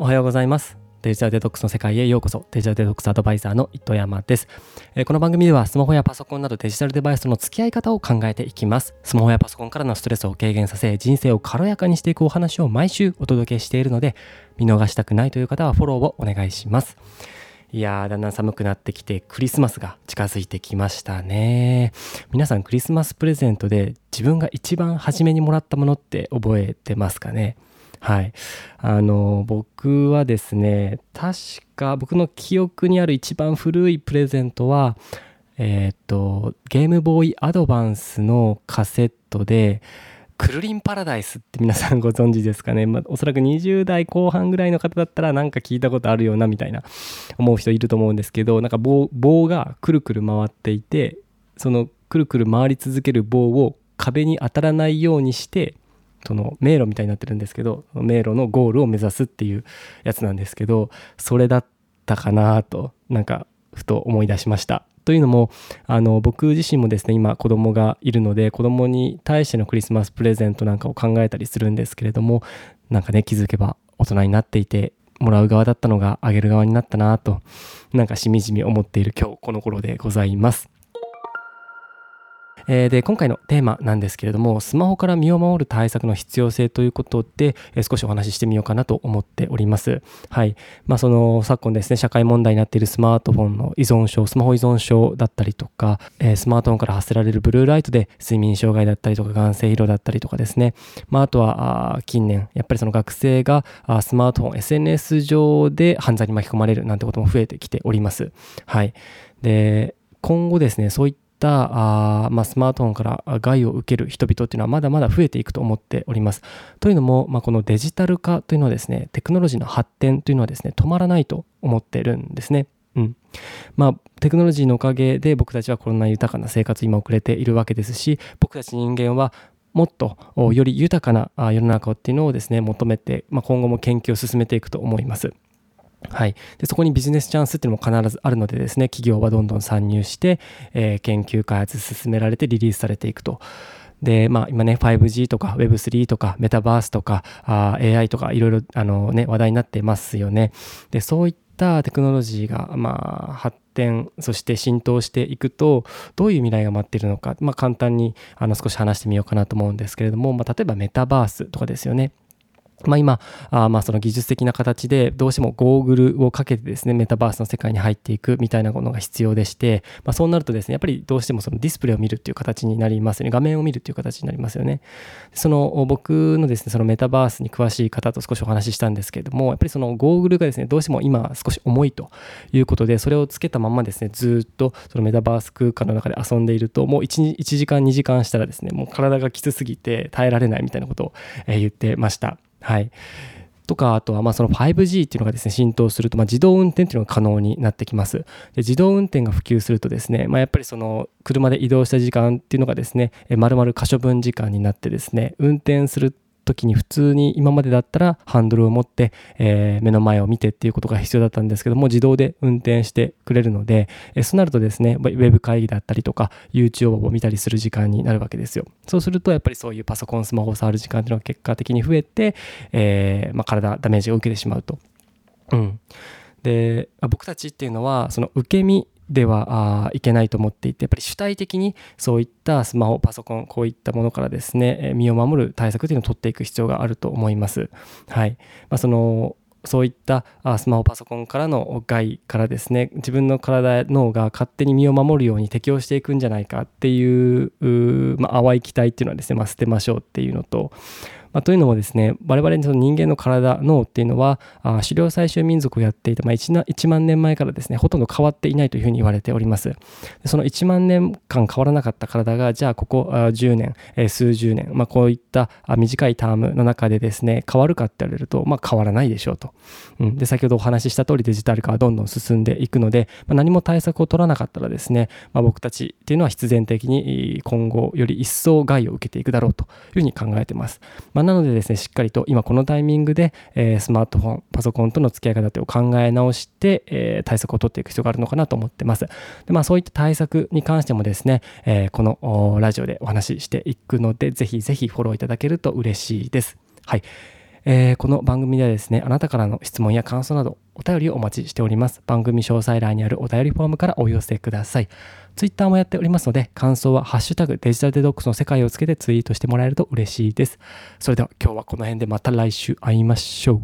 おはようございます。デジタルデトックスの世界へようこそ。デジタルデトックスアドバイザーの糸山です、えー、この番組ではスマホやパソコンなどデジタルデバイスとの付き合い方を考えていきます。スマホやパソコンからのストレスを軽減させ人生を軽やかにしていくお話を毎週お届けしているので見逃したくないという方はフォローをお願いします。いやー、だんだん寒くなってきて、クリスマスが近づいてきましたね。皆さん、クリスマスプレゼントで自分が一番初めにもらったものって覚えてますかね？はい。あの、僕はですね、確か僕の記憶にある一番古いプレゼントは、えっ、と、ゲームボーイアドバンスのカセットで、クルリンパラダイスって皆さんご存知ですかね、まあ、おそらく20代後半ぐらいの方だったらなんか聞いたことあるようなみたいな思う人いると思うんですけどなんか棒棒がくるくる回っていてそのくるくる回り続ける棒を壁に当たらないようにしてその迷路みたいになってるんですけど迷路のゴールを目指すっていうやつなんですけどそれだったかなとなんかふと思い出しましたというのもあの僕自身もですね今子供がいるので子供に対してのクリスマスプレゼントなんかを考えたりするんですけれどもなんかね気づけば大人になっていてもらう側だったのがあげる側になったなとなんかしみじみ思っている今日この頃でございます。えー、で今回のテーマなんですけれどもスマホから身を守る対策の必要性ということで、えー、少しお話ししてみようかなと思っております。はいまあ、その昨今ですね社会問題になっているスマートフォンの依存症スマホ依存症だったりとか、えー、スマートフォンから発せられるブルーライトで睡眠障害だったりとか眼性疲労だったりとかですね、まあ、あとは近年やっぱりその学生があスマートフォン SNS 上で犯罪に巻き込まれるなんてことも増えてきております。はい、で今後ですねそういったったあ、まあ、スマートフォンから害を受ける人々っていうのはまだまだ増えていくと思っております。というのも、まあ、このデジタル化というのはですねテクノロジーの発展というのはですね止まらないと思ってるんですね。うんまあ、テクノロジーのおかげで僕たちはこんな豊かな生活今送れているわけですし僕たち人間はもっとより豊かな世の中っていうのをですね求めて、まあ、今後も研究を進めていくと思います。はい、でそこにビジネスチャンスっていうのも必ずあるのでですね企業はどんどん参入して、えー、研究開発進められてリリースされていくと。で、まあ、今ね、5G とか Web3 とかメタバースとかあ AI とかいろいろあの、ね、話題になってますよね。で、そういったテクノロジーが、まあ、発展、そして浸透していくと、どういう未来が待っているのか、まあ、簡単にあの少し話してみようかなと思うんですけれども、まあ、例えばメタバースとかですよね。まあ、今あまあその技術的な形でどうしてもゴーグルをかけてですねメタバースの世界に入っていくみたいなものが必要でして、まあ、そうなるとですねやっぱりどうしてもそのディスプレイを見るっていう形になりますよね。画面を見るっていう形になりますよね。その僕のですねそのメタバースに詳しい方と少しお話ししたんですけれどもやっぱりそのゴーグルがですねどうしても今少し重いということでそれをつけたままですねずっとそのメタバース空間の中で遊んでいるともう 1, 1時間2時間したらですねもう体がきつすぎて耐えられないみたいなことを言ってました。はいとか、あとはまその 5G っていうのがですね、浸透すると、ま、自動運転っていうのが可能になってきます。で自動運転が普及するとですね、まあ、やっぱりその車で移動した時間っていうのがですね、まるまる可処分時間になってですね、運転する時に普通に今までだったらハンドルを持って、えー、目の前を見てっていうことが必要だったんですけども自動で運転してくれるので、えー、そうなるとですねウェブ会議だったりとか YouTube を見たりする時間になるわけですよそうするとやっぱりそういうパソコンスマホを触る時間っていうのが結果的に増えて、えー、まあ、体ダメージを受けてしまうと。うんで僕たちっていうのはその受け身ではいけないと思っていてやっぱり主体的にそういったスマホパソコンこういったものからですね身を守る対策というのを取っていく必要があると思います。はいまあ、そのそういったスマホパソコンからの害からですね自分の体脳が勝手に身を守るように適応していくんじゃないかっていうまあ、淡い期待っていうのはですね、まあ、捨てましょうっていうのとまあ、というのもですね我々の人間の体脳っていうのはあ狩猟採集民族をやっていた、まあ1、1, 万年前からですねほとんど変わっていないというふうに言われております。その1万年間変わらなかった体がじゃあここ10年、え、数十年、まあ、こういったあ短いタームの中でですね変わるかって言われると、まあ、変わらないでしょうと、うん、で先ほどお話しした通りデジタル化はどんどん進んでいくので、まあ、何も対策を取らなかったらですね、まあ、僕たちっていうのは必然的に今後より一層害を受けていくだろうというふうに考えてます、まあ、なのでですねしっかりと今このタイミングで、え、スマートフォン、パソコンとの付き合い方を考え直して、え、対策を取っていく必要があるのかなと思ってます。でまあ、そういった対策に関してもですね、え、このラジオでお話ししていくので、ぜひぜひフォローいただけると嬉しいです。はい。えー、この番組ではですね、あなたからの質問や感想などお便りをお待ちしております。番組詳細欄にあるお便りフォームからお寄せください。ツイッターもやっておりますので、感想はハッシュタグデジタルデトックスの世界をつけてツイートしてもらえると嬉しいです。それでは今日はこの辺でまた来週会いましょう。